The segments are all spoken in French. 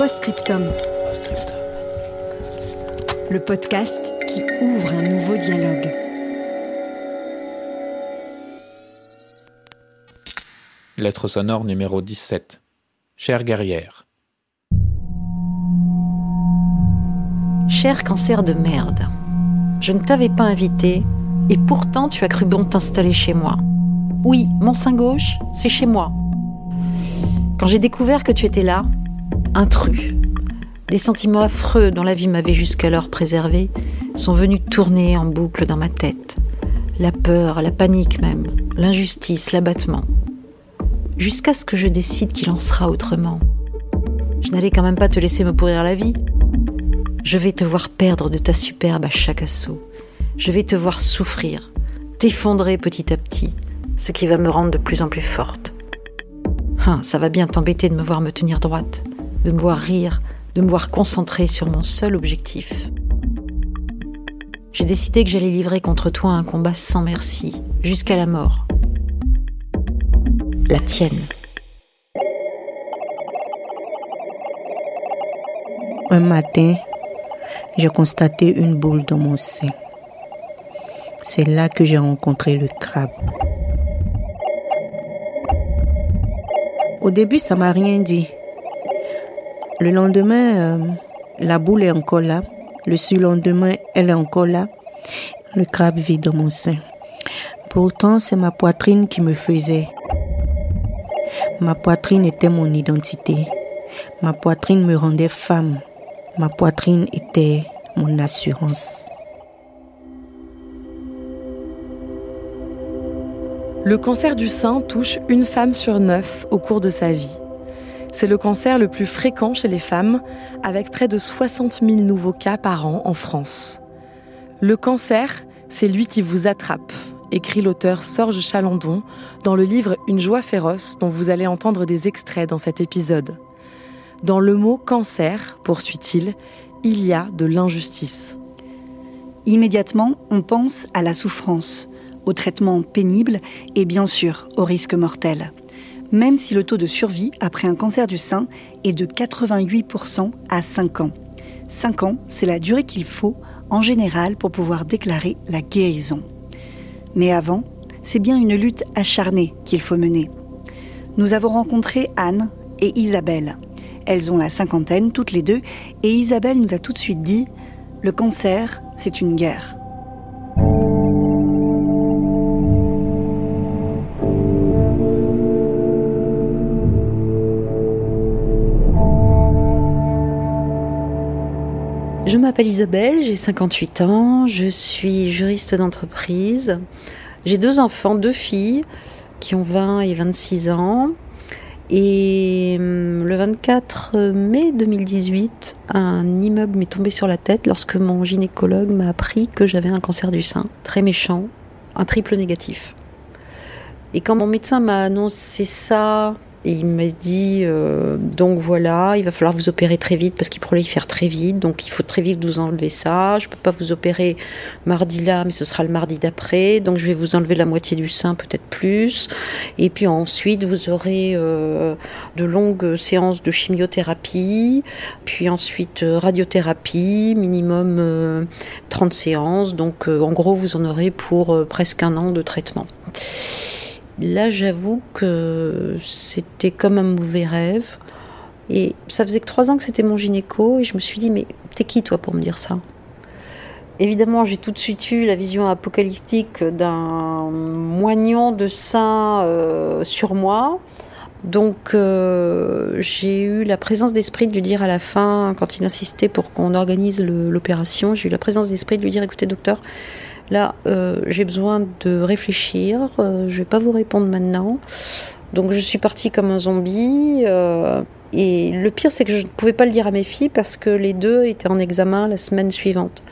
Postscriptum. Le podcast qui ouvre un nouveau dialogue. Lettre sonore numéro 17. Chère guerrière. Cher cancer de merde, je ne t'avais pas invité et pourtant tu as cru bon t'installer chez moi. Oui, mon sein gauche, c'est chez moi. Quand j'ai découvert que tu étais là, intrus, des sentiments affreux dont la vie m'avait jusqu'alors préservé sont venus tourner en boucle dans ma tête. La peur, la panique même, l'injustice, l'abattement jusqu'à ce que je décide qu'il en sera autrement. Je n'allais quand même pas te laisser me pourrir la vie. Je vais te voir perdre de ta superbe à chaque assaut. Je vais te voir souffrir, t'effondrer petit à petit, ce qui va me rendre de plus en plus forte. Ah, ça va bien t'embêter de me voir me tenir droite, de me voir rire, de me voir concentrée sur mon seul objectif. J'ai décidé que j'allais livrer contre toi un combat sans merci, jusqu'à la mort, la tienne. Un matin, j'ai constaté une boule dans mon sein. C'est là que j'ai rencontré le crabe. Au début, ça m'a rien dit. Le lendemain, euh, la boule est encore là. Le surlendemain, elle est encore là. Le crabe vit dans mon sein. Pourtant, c'est ma poitrine qui me faisait. Ma poitrine était mon identité. Ma poitrine me rendait femme. Ma poitrine était mon assurance. Le cancer du sein touche une femme sur neuf au cours de sa vie. C'est le cancer le plus fréquent chez les femmes, avec près de 60 000 nouveaux cas par an en France. Le cancer, c'est lui qui vous attrape, écrit l'auteur Sorge Chalandon dans le livre Une joie féroce dont vous allez entendre des extraits dans cet épisode. Dans le mot cancer, poursuit-il, il y a de l'injustice. Immédiatement, on pense à la souffrance, au traitement pénible et bien sûr au risque mortel. Même si le taux de survie après un cancer du sein est de 88% à 5 ans. 5 ans, c'est la durée qu'il faut en général pour pouvoir déclarer la guérison. Mais avant, c'est bien une lutte acharnée qu'il faut mener. Nous avons rencontré Anne et Isabelle. Elles ont la cinquantaine, toutes les deux, et Isabelle nous a tout de suite dit, le cancer, c'est une guerre. Je m'appelle Isabelle, j'ai 58 ans, je suis juriste d'entreprise. J'ai deux enfants, deux filles qui ont 20 et 26 ans. Et hum, le 24 mai 2018, un immeuble m'est tombé sur la tête lorsque mon gynécologue m'a appris que j'avais un cancer du sein, très méchant, un triple négatif. Et quand mon médecin m'a annoncé ça et il m'a dit euh, donc voilà, il va falloir vous opérer très vite parce qu'il prolifère très vite, donc il faut très vite vous enlever ça. Je peux pas vous opérer mardi là, mais ce sera le mardi d'après, donc je vais vous enlever la moitié du sein, peut-être plus. Et puis ensuite vous aurez euh, de longues séances de chimiothérapie, puis ensuite euh, radiothérapie, minimum 30 séances. Donc en gros vous en aurez pour presque un an de traitement. Là, j'avoue que c'était comme un mauvais rêve. Et ça faisait que trois ans que c'était mon gynéco, et je me suis dit, mais t'es qui toi pour me dire ça? Évidemment, j'ai tout de suite eu la vision apocalyptique d'un moignon de sein euh, sur moi. Donc euh, j'ai eu la présence d'esprit de lui dire à la fin, quand il insistait pour qu'on organise l'opération, j'ai eu la présence d'esprit de lui dire, écoutez docteur, Là, euh, j'ai besoin de réfléchir. Euh, je vais pas vous répondre maintenant. Donc, je suis partie comme un zombie. Euh, et le pire, c'est que je ne pouvais pas le dire à mes filles parce que les deux étaient en examen la semaine suivante.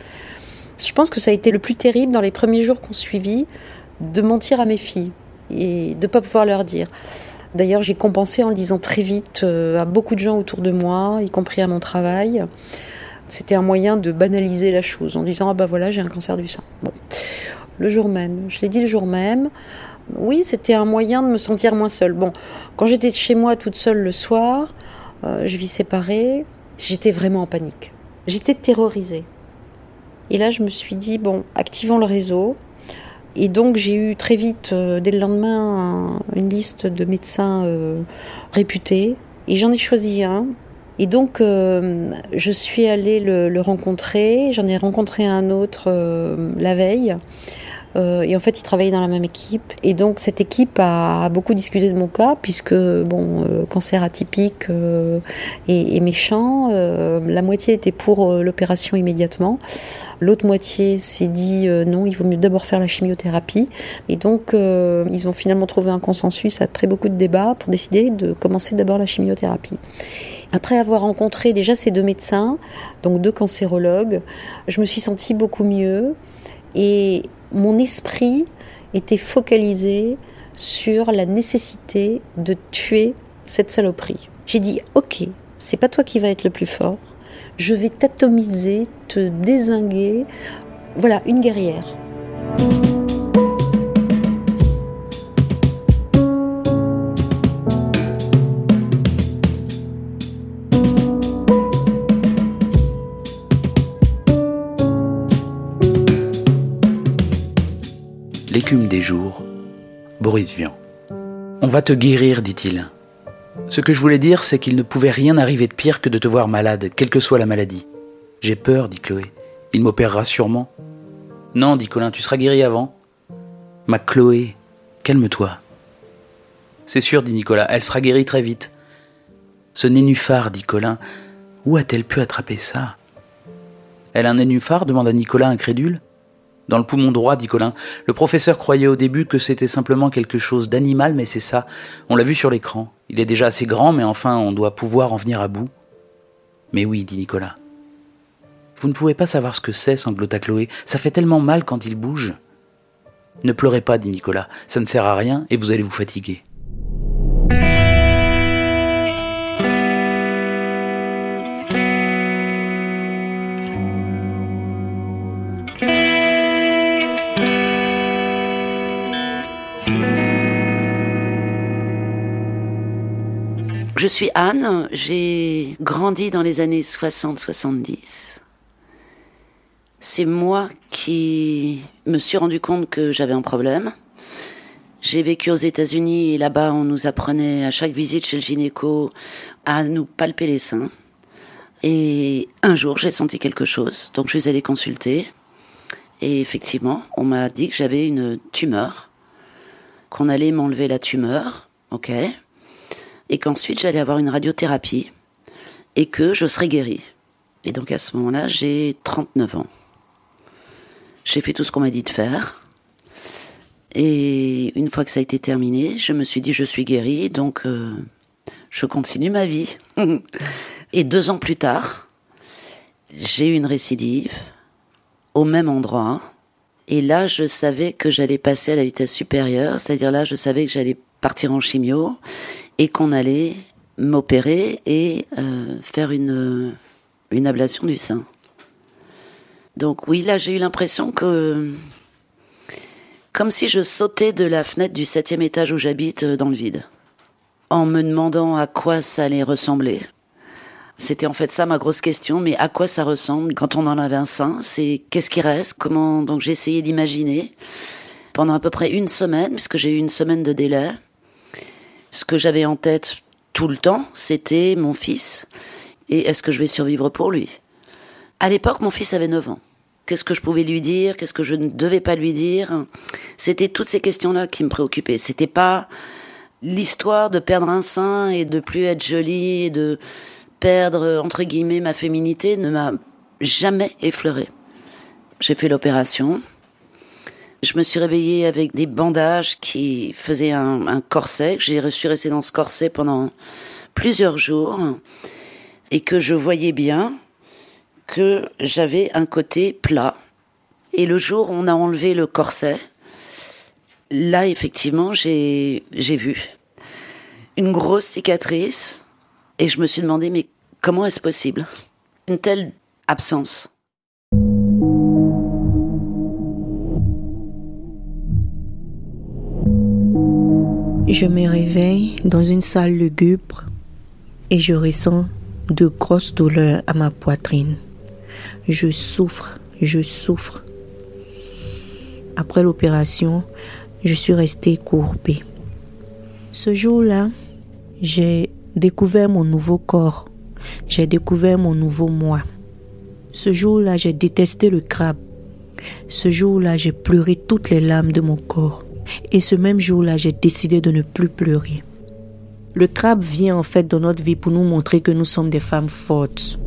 Je pense que ça a été le plus terrible dans les premiers jours qu'on suivit de mentir à mes filles et de pas pouvoir leur dire. D'ailleurs, j'ai compensé en le disant très vite à beaucoup de gens autour de moi, y compris à mon travail. C'était un moyen de banaliser la chose en disant ah bah voilà j'ai un cancer du sein. Bon, le jour même, je l'ai dit le jour même. Oui, c'était un moyen de me sentir moins seule. Bon, quand j'étais chez moi toute seule le soir, euh, je vis séparée, j'étais vraiment en panique. J'étais terrorisée. Et là, je me suis dit bon, activons le réseau. Et donc j'ai eu très vite, euh, dès le lendemain, une liste de médecins euh, réputés. Et j'en ai choisi un et donc, euh, je suis allée le, rencontrer. J'en ai rencontré un autre euh, la veille. Euh, et en fait, il travaillait dans la même équipe. Et donc, cette équipe a, beaucoup discuté de mon cas, puisque, bon, cancer atypique et, méchant. la moitié était pour l'opération immédiatement. L'autre moitié s'est dit non, il vaut mieux d'abord faire la chimiothérapie. Et donc, ils ont finalement trouvé un consensus après beaucoup de débats pour décider de commencer d'abord la chimiothérapie. Après avoir rencontré déjà ces deux médecins, donc deux cancérologues, je me suis sentie beaucoup mieux et mon esprit était focalisé sur la nécessité de tuer cette saloperie. J'ai dit OK, c'est pas toi qui vas être le plus fort. Je vais t'atomiser, te désinguer. Voilà, une guerrière. Des jours, Boris Vian. On va te guérir, dit-il. Ce que je voulais dire, c'est qu'il ne pouvait rien arriver de pire que de te voir malade, quelle que soit la maladie. J'ai peur, dit Chloé. Il m'opérera sûrement. Non, dit Colin, tu seras guéri avant. Ma Chloé, calme-toi. C'est sûr, dit Nicolas, elle sera guérie très vite. Ce nénuphar, dit Colin, où a-t-elle pu attraper ça? Elle a un nénuphar? demanda Nicolas incrédule. Dans le poumon droit, dit Colin. Le professeur croyait au début que c'était simplement quelque chose d'animal, mais c'est ça. On l'a vu sur l'écran. Il est déjà assez grand, mais enfin, on doit pouvoir en venir à bout. Mais oui, dit Nicolas. Vous ne pouvez pas savoir ce que c'est, sanglota Chloé. Ça fait tellement mal quand il bouge. Ne pleurez pas, dit Nicolas. Ça ne sert à rien et vous allez vous fatiguer. Je suis Anne, j'ai grandi dans les années 60-70. C'est moi qui me suis rendu compte que j'avais un problème. J'ai vécu aux États-Unis et là-bas, on nous apprenait à chaque visite chez le gynéco à nous palper les seins. Et un jour, j'ai senti quelque chose, donc je suis allée consulter. Et effectivement, on m'a dit que j'avais une tumeur, qu'on allait m'enlever la tumeur, ok et qu'ensuite j'allais avoir une radiothérapie et que je serais guérie. Et donc à ce moment-là, j'ai 39 ans. J'ai fait tout ce qu'on m'a dit de faire. Et une fois que ça a été terminé, je me suis dit je suis guérie, donc euh, je continue ma vie. et deux ans plus tard, j'ai eu une récidive au même endroit. Et là, je savais que j'allais passer à la vitesse supérieure, c'est-à-dire là, je savais que j'allais partir en chimio et qu'on allait m'opérer et euh, faire une, une ablation du sein. Donc oui, là j'ai eu l'impression que comme si je sautais de la fenêtre du septième étage où j'habite euh, dans le vide, en me demandant à quoi ça allait ressembler. C'était en fait ça ma grosse question, mais à quoi ça ressemble quand on en avait un sein C'est qu'est-ce qui reste Comment Donc j'ai essayé d'imaginer pendant à peu près une semaine, puisque j'ai eu une semaine de délai. Ce que j'avais en tête tout le temps, c'était mon fils. Et est-ce que je vais survivre pour lui? À l'époque, mon fils avait 9 ans. Qu'est-ce que je pouvais lui dire? Qu'est-ce que je ne devais pas lui dire? C'était toutes ces questions-là qui me préoccupaient. C'était pas l'histoire de perdre un sein et de plus être jolie et de perdre entre guillemets ma féminité ne m'a jamais effleuré. J'ai fait l'opération Je me suis réveillée avec des bandages qui faisaient un, un corset. J'ai reçu rester dans ce corset pendant plusieurs jours et que je voyais bien que j'avais un côté plat. Et le jour où on a enlevé le corset, là effectivement j'ai vu une grosse cicatrice et je me suis demandé mais comment est-ce possible? Une telle absence Je me réveille dans une salle lugubre et je ressens de grosses douleurs à ma poitrine. Je souffre, je souffre. Après l'opération, je suis restée courbée. Ce jour-là, j'ai découvert mon nouveau corps. J'ai découvert mon nouveau moi. Ce jour-là, j'ai détesté le crabe. Ce jour-là, j'ai pleuré toutes les larmes de mon corps. Et ce même jour-là, j'ai décidé de ne plus pleurer. Le crabe vient en fait dans notre vie pour nous montrer que nous sommes des femmes fortes.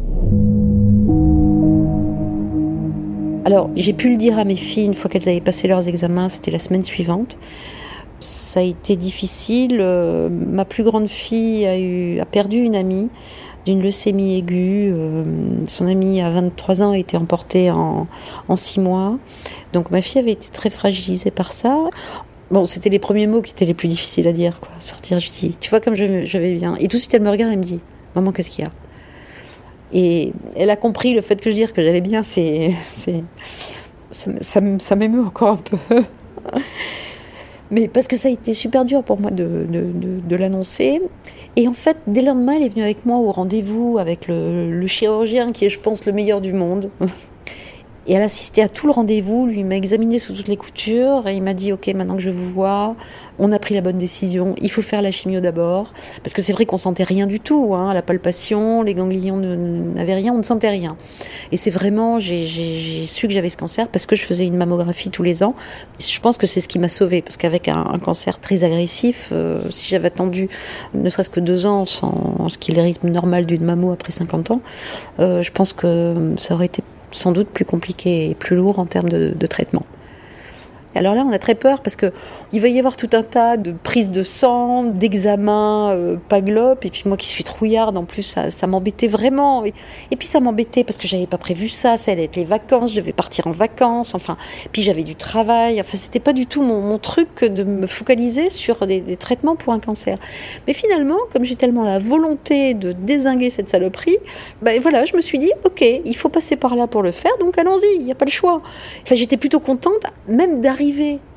Alors, j'ai pu le dire à mes filles une fois qu'elles avaient passé leurs examens, c'était la semaine suivante. Ça a été difficile. Euh, ma plus grande fille a, perdu une amie d'une leucémie aiguë. Euh, son amie à 23 ans a été emportée en, en 6 mois. Donc ma fille avait été très fragilisée par ça. Bon, c'était les premiers mots qui étaient les plus difficiles à dire, quoi. Sortir, je dis, tu vois comme je, vais bien. Et tout de suite, elle me regarde, elle me dit, maman, qu'est-ce qu'il y a? Et elle a compris le fait que je dire que j'allais bien, c'est, c'est, ça, m'émeut encore un peu. Mais parce que ça a été super dur pour moi de, l'annoncer. Et en fait, dès le lendemain, elle est venue avec moi au rendez-vous avec le chirurgien qui est, je pense, le meilleur du monde. Et elle assistait à tout le rendez-vous, lui m'a examiné sous toutes les coutures et il m'a dit ok maintenant que je vous vois, on a pris la bonne décision, il faut faire la chimio d'abord parce que c'est vrai qu'on sentait rien du tout, hein, la palpation, les ganglions n'avaient rien, on ne sentait rien. Et c'est vraiment j'ai su que j'avais ce cancer parce que je faisais une mammographie tous les ans. Je pense que c'est ce qui m'a sauvée parce qu'avec un, cancer très agressif, euh, si j'avais attendu ne serait-ce que deux ans sans ce qui est le rythme normal d'une mammo après 50 ans, euh, je pense que ça aurait été sans doute plus compliqué et plus lourd en termes de, traitement. Alors là, on a très peur parce que il va y avoir tout un tas de prises de sang, d'examens euh, paglop, et puis moi qui suis trouillarde, en plus, ça, m'embêtait vraiment. Et, puis ça m'embêtait parce que j'avais pas prévu ça, ça allait être les vacances, je devais partir en vacances, enfin, puis j'avais du travail, enfin, c'était pas du tout mon, truc de me focaliser sur des, traitements pour un cancer. Mais finalement, comme j'ai tellement la volonté de désinguer cette saloperie, ben voilà, je me suis dit, ok, il faut passer par là pour le faire, donc allons-y, il n'y a pas le choix. Enfin, j'étais plutôt contente, même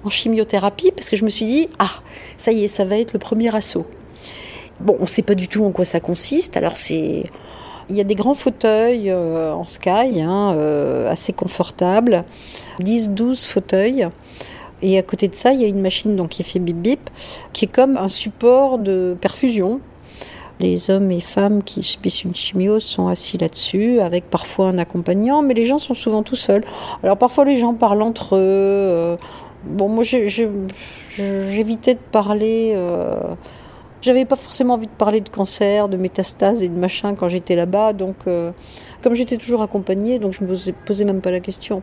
en chimiothérapie parce que je me suis dit ah ça y est ça va être le premier assaut. Bon on sait pas du tout en quoi ça consiste. Alors c'est il y a des grands fauteuils euh, en sky hein, euh, assez confortables. 10-12 fauteuils. Et à côté de ça il y a une machine donc qui fait bip bip qui est comme un support de perfusion les hommes et femmes qui subissent une chimio sont assis là-dessus, avec parfois un accompagnant, mais les gens sont souvent tout seuls. Alors parfois les gens parlent entre eux. Euh, bon, moi j'évitais de parler. Euh, J'avais pas forcément envie de parler de cancer, de métastases et de machin quand j'étais là-bas, donc euh, comme j'étais toujours accompagnée, donc je me posais, posais même pas la question.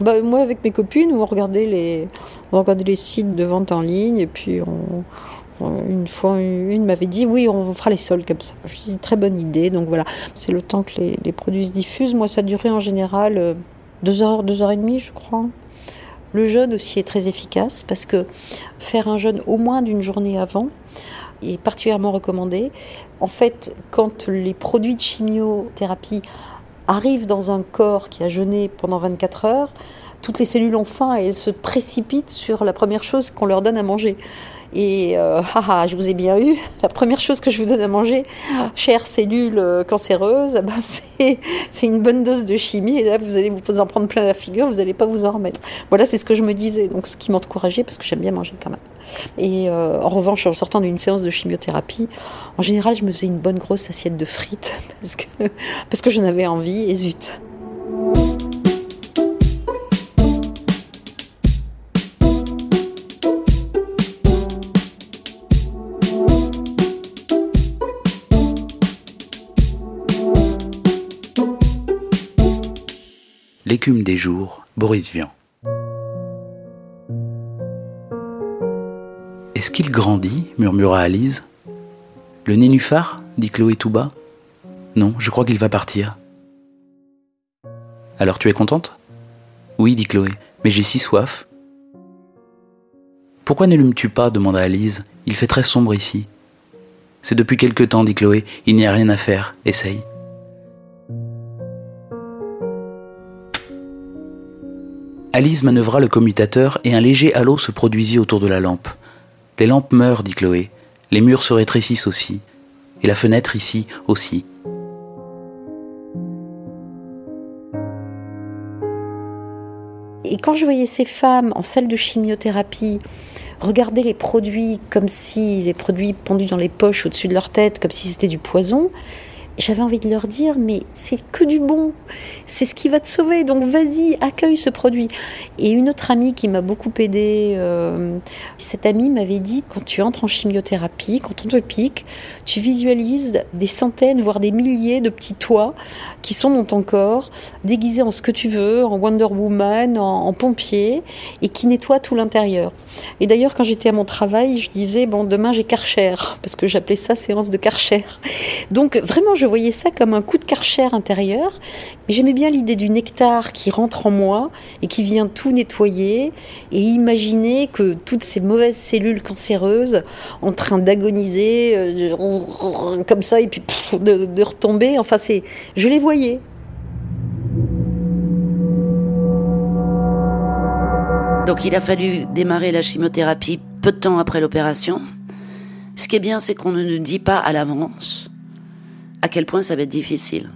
Bah, moi, avec mes copines, on regardait les, on regardait les sites de vente en ligne et puis on, une fois, une m'avait dit oui, on fera les sols comme ça. Je dis très bonne idée. Donc voilà, c'est le temps que les, les, produits se diffusent. Moi, ça durait en général euh, deux heures, deux heures et demie, je crois. Le jeûne aussi est très efficace parce que faire un jeûne au moins d'une journée avant est particulièrement recommandé. En fait, quand les produits de chimiothérapie arrivent dans un corps qui a jeûné pendant 24 heures, toutes les cellules ont faim et elles se précipitent sur la première chose qu'on leur donne à manger. Et euh, haha, je vous ai bien eu. La première chose que je vous donne à manger, chères cellules euh, cancéreuses, c'est, c'est une bonne dose de chimie. Et là, vous allez vous en prendre plein la figure, vous n'allez pas vous en remettre. Voilà, c'est ce que je me disais. Donc, ce qui m'encourageait, parce que j'aime bien manger quand même. Et euh, en revanche, en sortant d'une séance de chimiothérapie, en général, je me faisais une bonne grosse assiette de frites parce que, parce que j'en avais envie et zut. Des jours, Boris Vian. Est-ce qu'il grandit murmura Alice. Le nénuphar dit Chloé tout bas. Non, je crois qu'il va partir. Alors tu es contente? Oui, dit Chloé, mais j'ai si soif. Pourquoi n'allumes-tu pas? demanda Alice. Il fait très sombre ici. C'est depuis quelque temps, dit Chloé. Il n'y a rien à faire. Essaye. Alice manœuvra le commutateur et un léger halo se produisit autour de la lampe. Les lampes meurent, dit Chloé. Les murs se rétrécissent aussi. Et la fenêtre ici aussi. Et quand je voyais ces femmes en salle de chimiothérapie regarder les produits comme si les produits pendus dans les poches au-dessus de leur tête, comme si c'était du poison, j'avais envie de leur dire, mais c'est que du bon, c'est ce qui va te sauver, donc vas-y, accueille ce produit. Et une autre amie qui m'a beaucoup aidée, euh, cette amie m'avait dit, quand tu entres en chimiothérapie, quand on te pique, tu visualises des centaines, voire des milliers de petits toits qui sont dans ton corps, déguisés en ce que tu veux, en Wonder Woman, en, pompier, et qui nettoient tout l'intérieur. Et d'ailleurs, quand j'étais à mon travail, je disais, bon, demain j'ai Karcher, parce que j'appelais ça séance de Karcher. Donc vraiment, je voyais ça comme un coup de Karcher intérieur, mais j'aimais bien l'idée du nectar qui rentre en moi et qui vient tout nettoyer, et imaginer que toutes ces mauvaises cellules cancéreuses, en train d'agoniser, euh, comme ça, et puis de, de retomber, enfin, c'est, je les voyais. Donc il a fallu démarrer la chimiothérapie peu de temps après l'opération. Ce qui est bien, c'est qu'on ne nous dit pas à l'avance à quel point ça va être difficile.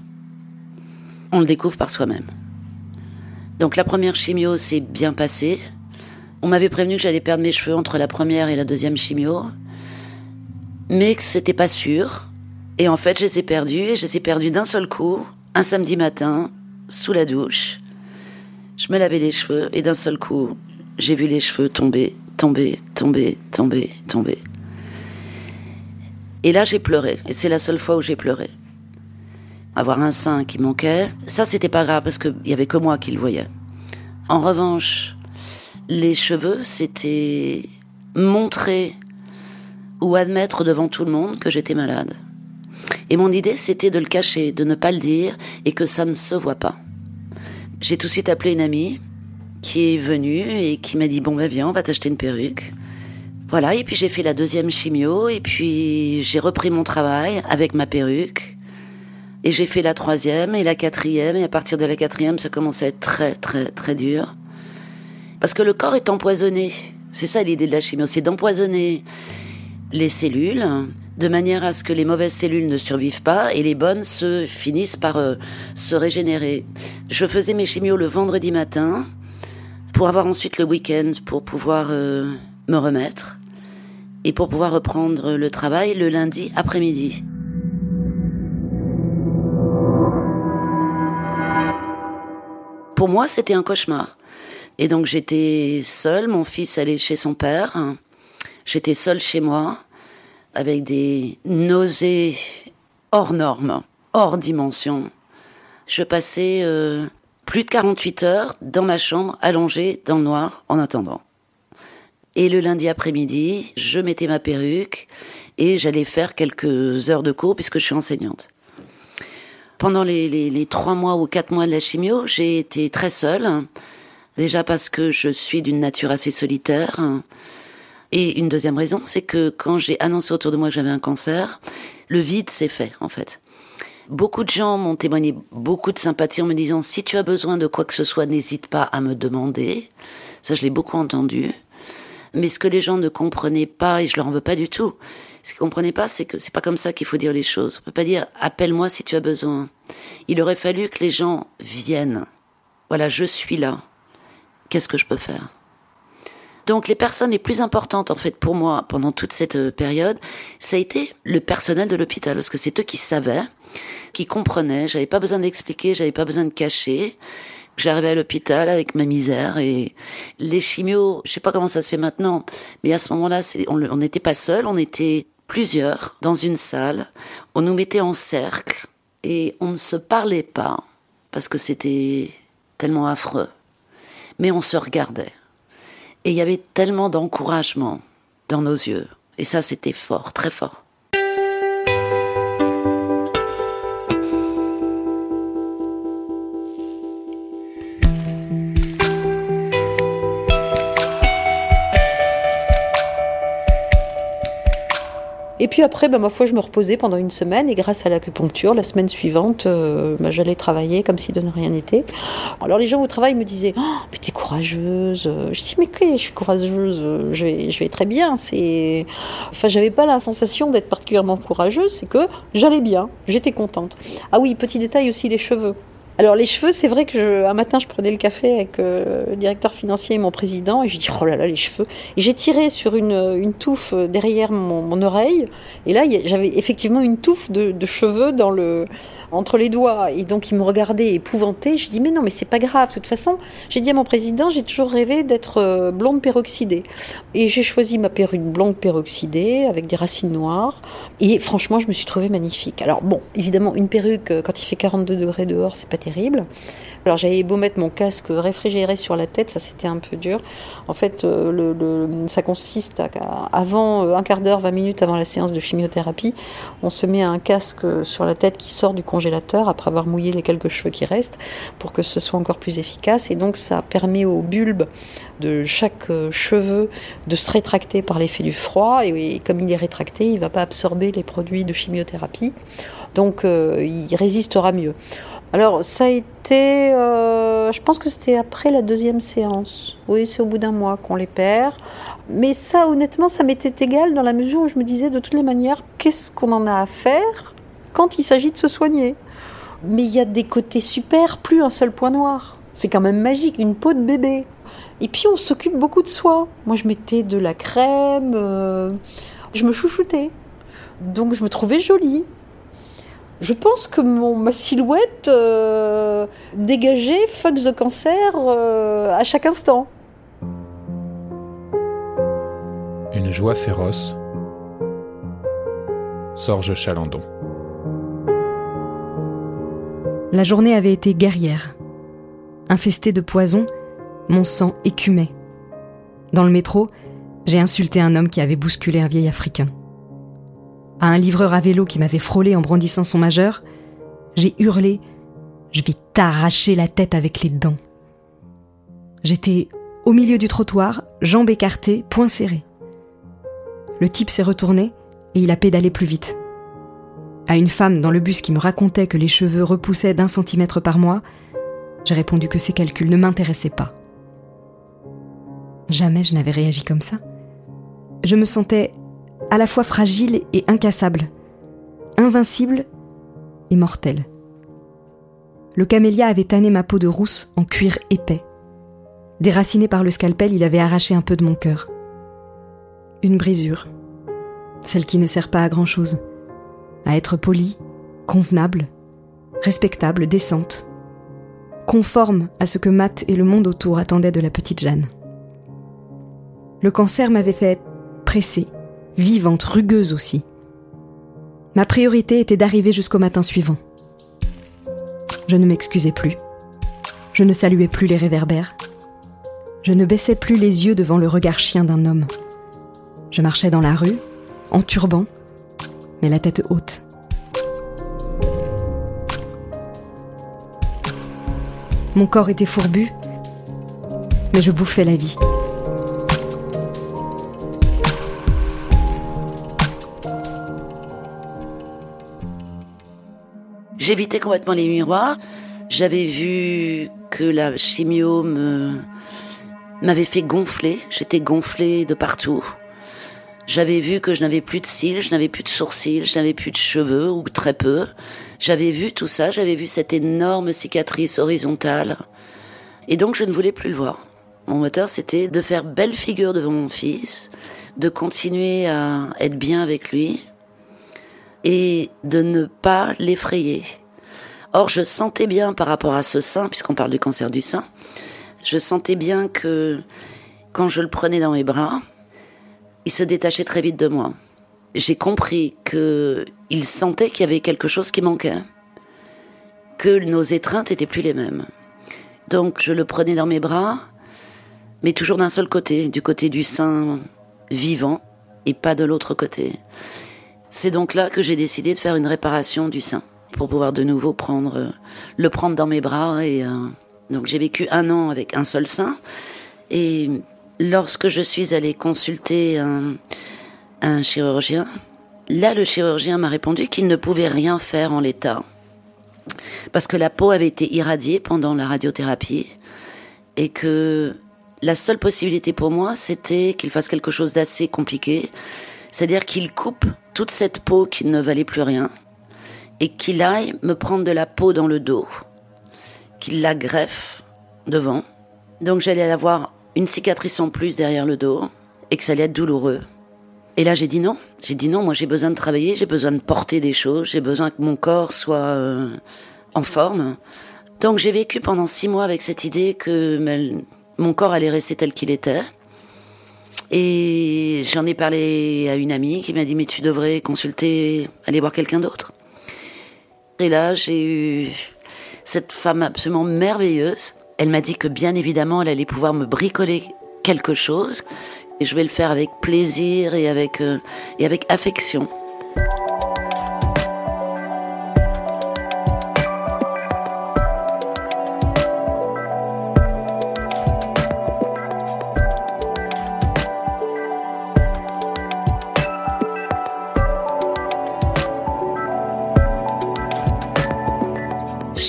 On le découvre par soi-même. Donc la première chimio s'est bien passée. On m'avait prévenu que j'allais perdre mes cheveux entre la première et la deuxième chimio, mais que c'était pas sûr. Et en fait, je les ai perdus, et je les ai perdus d'un seul coup, un samedi matin, sous la douche. Je me lavais les cheveux, et d'un seul coup, j'ai vu les cheveux tomber, tomber, tomber, tomber, tomber. Et là, j'ai pleuré. Et c'est la seule fois où j'ai pleuré. Avoir un sein qui manquait, ça, c'était pas grave parce qu'il y avait que moi qui le voyais. En revanche, les cheveux, c'était montrer ou admettre devant tout le monde que j'étais malade. Et mon idée, c'était de le cacher, de ne pas le dire et que ça ne se voit pas. J'ai tout de suite appelé une amie qui est venue et qui m'a dit Bon, ben viens, on va t'acheter une perruque. Voilà, et puis j'ai fait la deuxième chimio, et puis j'ai repris mon travail avec ma perruque. Et j'ai fait la troisième et la quatrième, et à partir de la quatrième, ça commençait à être très, très, très dur. Parce que le corps est empoisonné. C'est ça l'idée de la chimio, c'est d'empoisonner les cellules de manière à ce que les mauvaises cellules ne survivent pas et les bonnes se finissent par euh, se régénérer. Je faisais mes chimios le vendredi matin pour avoir ensuite le week-end pour pouvoir euh, me remettre et pour pouvoir reprendre le travail le lundi après-midi. Pour moi, c'était un cauchemar. Et donc j'étais seule, mon fils allait chez son père, j'étais seule chez moi, avec des nausées hors normes, hors dimension. Je passais euh, plus de 48 heures dans ma chambre, allongée dans le noir, en attendant. Et le lundi après-midi, je mettais ma perruque et j'allais faire quelques heures de cours puisque je suis enseignante. Pendant les, trois mois ou quatre mois de la chimio, j'ai été très seule. Déjà parce que je suis d'une nature assez solitaire. Et une deuxième raison, c'est que quand j'ai annoncé autour de moi que j'avais un cancer, le vide s'est fait, en fait. Beaucoup de gens m'ont témoigné beaucoup de sympathie en me disant si tu as besoin de quoi que ce soit, n'hésite pas à me demander. Ça, je l'ai beaucoup entendu. Mais ce que les gens ne comprenaient pas, et je leur en veux pas du tout, ce qu'ils comprenaient pas, c'est que c'est pas comme ça qu'il faut dire les choses. On peut pas dire appelle-moi si tu as besoin. Il aurait fallu que les gens viennent. Voilà, je suis là. Qu'est-ce que je peux faire? Donc les personnes les plus importantes en fait pour moi pendant toute cette euh, période, ça a été le personnel de l'hôpital parce que c'est eux qui savaient, qui comprenaient. J'avais pas besoin d'expliquer, j'avais pas besoin de cacher. J'arrivais à l'hôpital avec ma misère et les chimios, je sais pas comment ça se fait maintenant, mais à ce moment-là, on n'était pas seuls, on était plusieurs dans une salle. On nous mettait en cercle et on ne se parlait pas parce que c'était tellement affreux. Mais on se regardait. Et il y avait tellement d'encouragement dans nos yeux. Et ça, c'était fort, très fort. Et puis après, bah, ma foi, je me reposais pendant une semaine et grâce à l'acupuncture, la semaine suivante, euh, bah, j'allais travailler comme si de rien n'était. Alors les gens au travail me disaient oh, mais t'es courageuse. Je dis mais quoi, je suis courageuse, je vais, je vais très bien. C'est, enfin, j'avais pas la sensation d'être particulièrement courageuse, c'est que j'allais bien, j'étais contente. Ah oui, petit détail aussi, les cheveux. Alors les cheveux, c'est vrai que un matin je prenais le café avec euh, le directeur financier et mon président et je dis oh là là les cheveux. Et j'ai tiré sur une, touffe derrière mon, oreille. Et là j'avais effectivement une touffe de cheveux dans le entre les doigts. Et donc, il me regardait épouvanté. Je dis, mais non, mais c'est pas grave. De toute façon, j'ai dit à mon président, j'ai toujours rêvé d'être euh, blonde peroxydée. Et j'ai choisi ma perruque blonde peroxydée avec des racines noires. Et franchement, je me suis trouvée magnifique. Alors, bon, évidemment, une perruque, euh, quand il fait 42 degrés dehors, c'est pas terrible. Alors j'avais beau mettre mon casque réfrigéré sur la tête, ça c'était un peu dur. En fait, euh, ça consiste à, avant euh, un quart d'heure, 20 minutes avant la séance de chimiothérapie, on se met un casque sur la tête qui sort du congélateur après avoir mouillé les quelques cheveux qui restent pour que ce soit encore plus efficace. Et donc ça permet au bulbe de chaque euh, cheveu de se rétracter par l'effet du froid. Et, comme il est rétracté, il ne va pas absorber les produits de chimiothérapie. Donc il résistera mieux. Alors, ça a été. Euh, je pense que c'était après la deuxième séance. Oui, c'est au bout d'un mois qu'on les perd. Mais ça, honnêtement, ça m'était égal dans la mesure où je me disais, de toutes les manières, qu'est-ce qu'on en a à faire quand il s'agit de se soigner? Mais il y a des côtés super, plus un seul point noir. C'est quand même magique, une peau de bébé. Et puis, on s'occupe beaucoup de soi. Moi, je mettais de la crème. Euh, je me chouchoutais. Donc, je me trouvais jolie je pense que mon, ma silhouette euh, dégageait fuck the cancer euh, à chaque instant. Une joie féroce. Sorge Chalandon. La journée avait été guerrière. Infestée de poison, mon sang écumait. Dans le métro, j'ai insulté un homme qui avait bousculé un vieil Africain à un livreur à vélo qui m'avait frôlé en brandissant son majeur, j'ai hurlé Je vais t'arracher la tête avec les dents. J'étais au milieu du trottoir, jambes écartées, poings serrés. Le type s'est retourné et il a pédalé plus vite. À une femme dans le bus qui me racontait que les cheveux repoussaient d'un centimètre par mois, j'ai répondu que ces calculs ne m'intéressaient pas. Jamais je n'avais réagi comme ça. Je me sentais à la fois fragile et incassable, invincible et mortel. Le camélia avait tanné ma peau de rousse en cuir épais. Déraciné par le scalpel, il avait arraché un peu de mon cœur. Une brisure, celle qui ne sert pas à grand-chose, à être polie, convenable, respectable, décente, conforme à ce que Matt et le monde autour attendaient de la petite Jeanne. Le cancer m'avait fait presser, vivante, rugueuse aussi. Ma priorité était d'arriver jusqu'au matin suivant. Je ne m'excusais plus. Je ne saluais plus les réverbères. Je ne baissais plus les yeux devant le regard chien d'un homme. Je marchais dans la rue, en turban, mais la tête haute. Mon corps était fourbu, mais je bouffais la vie. J'évitais complètement les miroirs. J'avais vu que la chimio m'avait fait gonfler. J'étais gonflée de partout. J'avais vu que je n'avais plus de cils, je n'avais plus de sourcils, je n'avais plus de cheveux ou très peu. J'avais vu tout ça, j'avais vu cette énorme cicatrice horizontale. Et donc je ne voulais plus le voir. Mon moteur, c'était de faire belle figure devant mon fils, de continuer à être bien avec lui, et de ne pas l'effrayer. Or, je sentais bien par rapport à ce sein, puisqu'on parle du cancer du sein, je sentais bien que quand je le prenais dans mes bras, il se détachait très vite de moi. J'ai compris que il sentait qu'il y avait quelque chose qui manquait, que nos étreintes étaient plus les mêmes. Donc, je le prenais dans mes bras, mais toujours d'un seul côté, du côté du sein vivant, et pas de l'autre côté. C'est donc là que j'ai décidé de faire une réparation du sein pour pouvoir de nouveau prendre euh, le prendre dans mes bras et euh, donc j'ai vécu un an avec un seul sein. Et lorsque je suis allée consulter un, un chirurgien, là le chirurgien m'a répondu qu'il ne pouvait rien faire en l'état parce que la peau avait été irradiée pendant la radiothérapie et que la seule possibilité pour moi, c'était qu'il fasse quelque chose d'assez compliqué, c'est-à-dire qu'il coupe toute cette peau qui ne valait plus rien et qu'il aille me prendre de la peau dans le dos, qu'il la greffe devant. Donc j'allais avoir une cicatrice en plus derrière le dos et que ça allait être douloureux. Et là j'ai dit non, j'ai dit non, moi j'ai besoin de travailler, j'ai besoin de porter des choses, j'ai besoin que mon corps soit euh, en forme. Donc j'ai vécu pendant six mois avec cette idée que mon corps allait rester tel qu'il était. Et j'en ai parlé à une amie qui m'a dit mais tu devrais consulter, aller voir quelqu'un d'autre. Et là j'ai eu cette femme absolument merveilleuse. Elle m'a dit que bien évidemment elle allait pouvoir me bricoler quelque chose et je vais le faire avec plaisir et avec, euh, et avec affection.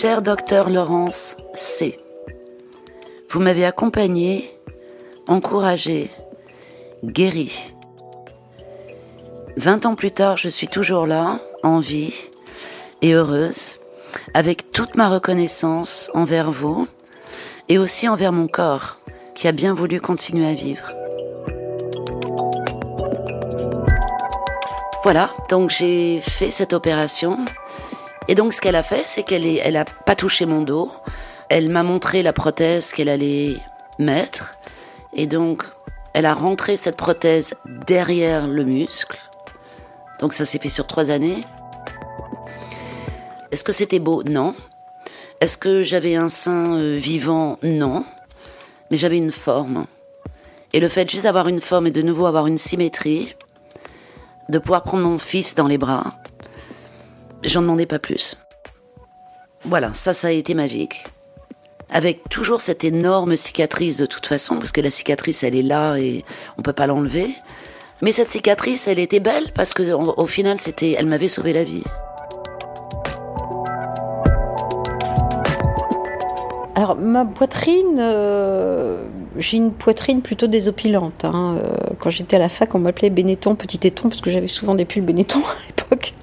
Cher docteur Laurence C., vous m'avez accompagné, encouragé, guéri. Vingt ans plus tard, je suis toujours là, en vie et heureuse, avec toute ma reconnaissance envers vous et aussi envers mon corps qui a bien voulu continuer à vivre. Voilà, donc j'ai fait cette opération et donc ce qu'elle a fait, c'est qu'elle elle a pas touché mon dos. Elle m'a montré la prothèse qu'elle allait mettre. Et donc elle a rentré cette prothèse derrière le muscle. Donc ça s'est fait sur trois années. Est-ce que c'était beau? Non. Est-ce que j'avais un sein euh, vivant? Non. Mais j'avais une forme. Et le fait juste d'avoir une forme et de nouveau avoir une symétrie, de pouvoir prendre mon fils dans les bras, J'en demandais pas plus. Voilà, ça, ça a été magique. Avec toujours cette énorme cicatrice de toute façon, parce que la cicatrice, elle est là et on peut pas l'enlever. Mais cette cicatrice, elle était belle parce que au, final, c'était, elle m'avait sauvé la vie. Alors ma poitrine, euh, j'ai une poitrine plutôt désopilante. Hein. Euh, quand j'étais à la fac, on m'appelait Benetton, petit téton, parce que j'avais souvent des pulls Benetton à l'époque.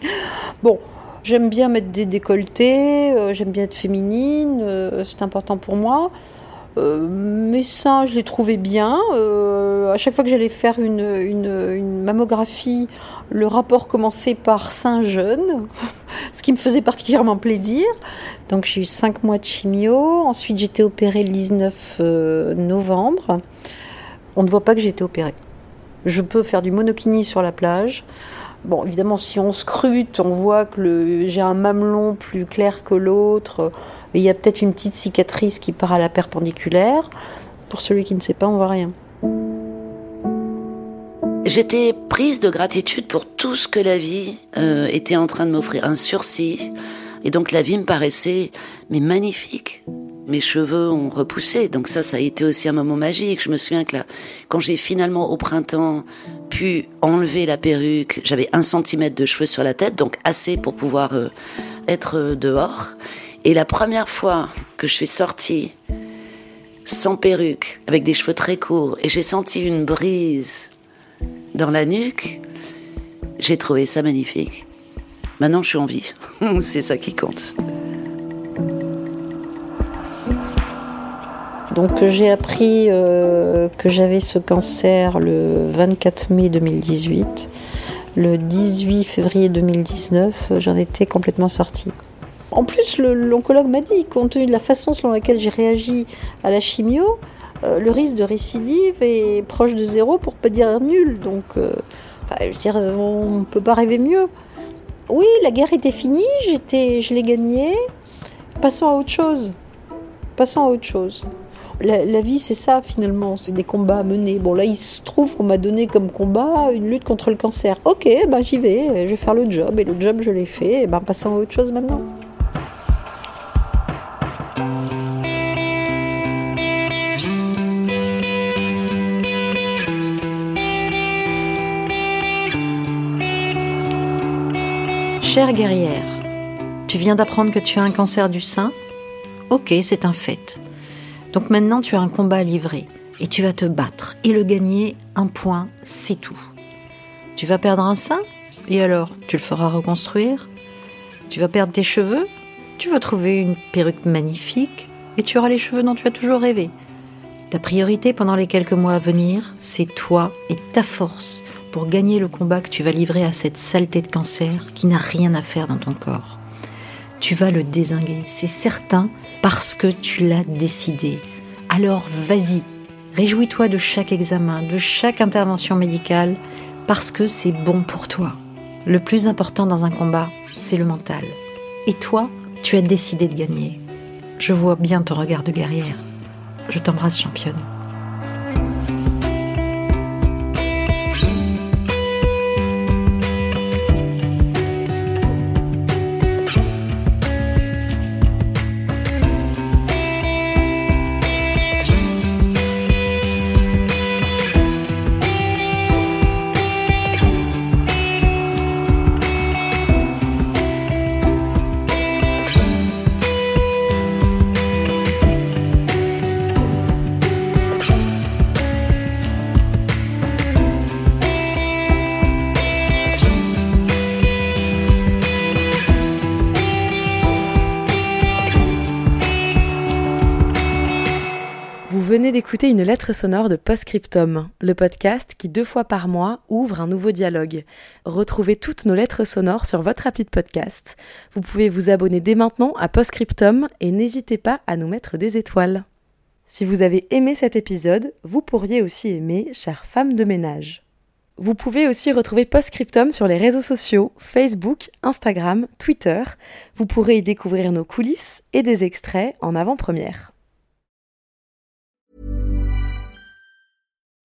Bon, J'aime bien mettre des décolletés, euh, j'aime bien être féminine, euh, c'est important pour moi. Euh, mes seins, je les trouvais bien. à chaque fois que j'allais faire une, une, mammographie, le rapport commençait par seins jeunes, ce qui me faisait particulièrement plaisir. Donc j'ai eu 5 mois de chimio. Ensuite, j'étais opérée le 19 novembre. On ne voit pas que j'ai été opérée. Je peux faire du monokini sur la plage. Bon, évidemment, si on scrute, on voit que j'ai un mamelon plus clair que l'autre. Il y a peut-être une petite cicatrice qui part à la perpendiculaire. Pour celui qui ne sait pas, on voit rien. J'étais prise de gratitude pour tout ce que la vie euh, était en train de m'offrir, un sursis. Et donc la vie me paraissait mais magnifique mes cheveux ont repoussé. Donc ça, ça a été aussi un moment magique. Je me souviens que là, quand j'ai finalement au printemps pu enlever la perruque, j'avais un centimètre de cheveux sur la tête, donc assez pour pouvoir euh, être euh, dehors. Et la première fois que je suis sortie sans perruque, avec des cheveux très courts, et j'ai senti une brise dans la nuque, j'ai trouvé ça magnifique. Maintenant, je suis en vie. C'est ça qui compte. Donc j'ai appris euh, que j'avais ce cancer le 24 mai 2018. Le 18 février 2019, j'en étais complètement sortie. En plus, l'oncologue m'a dit, compte tenu de la façon selon laquelle j'ai réagi à la chimio, euh, le risque de récidive est proche de zéro pour pas dire nul. Donc, euh, dire, on ne peut pas rêver mieux. Oui, la guerre était finie, je l'ai gagnée. Passons à autre chose. Passons à autre chose. La, vie, c'est ça finalement, c'est des combats à mener. Bon, là, il se trouve qu'on m'a donné comme combat une lutte contre le cancer. Ok, ben j'y vais, je vais faire le job, et le job, je l'ai fait, et ben passons à autre chose maintenant. Chère guerrière, tu viens d'apprendre que tu as un cancer du sein? Ok, c'est un fait. Donc maintenant, tu as un combat à livrer et tu vas te battre et le gagner un point, c'est tout. Tu vas perdre un sein et alors, tu le feras reconstruire Tu vas perdre tes cheveux Tu vas trouver une perruque magnifique et tu auras les cheveux dont tu as toujours rêvé. Ta priorité pendant les quelques mois à venir, c'est toi et ta force pour gagner le combat que tu vas livrer à cette saleté de cancer qui n'a rien à faire dans ton corps. Tu vas le désinguer, c'est certain, parce que tu l'as décidé. Alors vas-y, réjouis-toi de chaque examen, de chaque intervention médicale, parce que c'est bon pour toi. Le plus important dans un combat, c'est le mental. Et toi, tu as décidé de gagner. Je vois bien ton regard de guerrière. Je t'embrasse, championne. Lettre sonore de Postscriptum, le podcast qui deux fois par mois ouvre un nouveau dialogue. Retrouvez toutes nos lettres sonores sur votre appli de podcast. Vous pouvez vous abonner dès maintenant à Postscriptum et n'hésitez pas à nous mettre des étoiles. Si vous avez aimé cet épisode, vous pourriez aussi aimer Chère femme de ménage. Vous pouvez aussi retrouver Postscriptum sur les réseaux sociaux, Facebook, Instagram, Twitter. Vous pourrez y découvrir nos coulisses et des extraits en avant-première.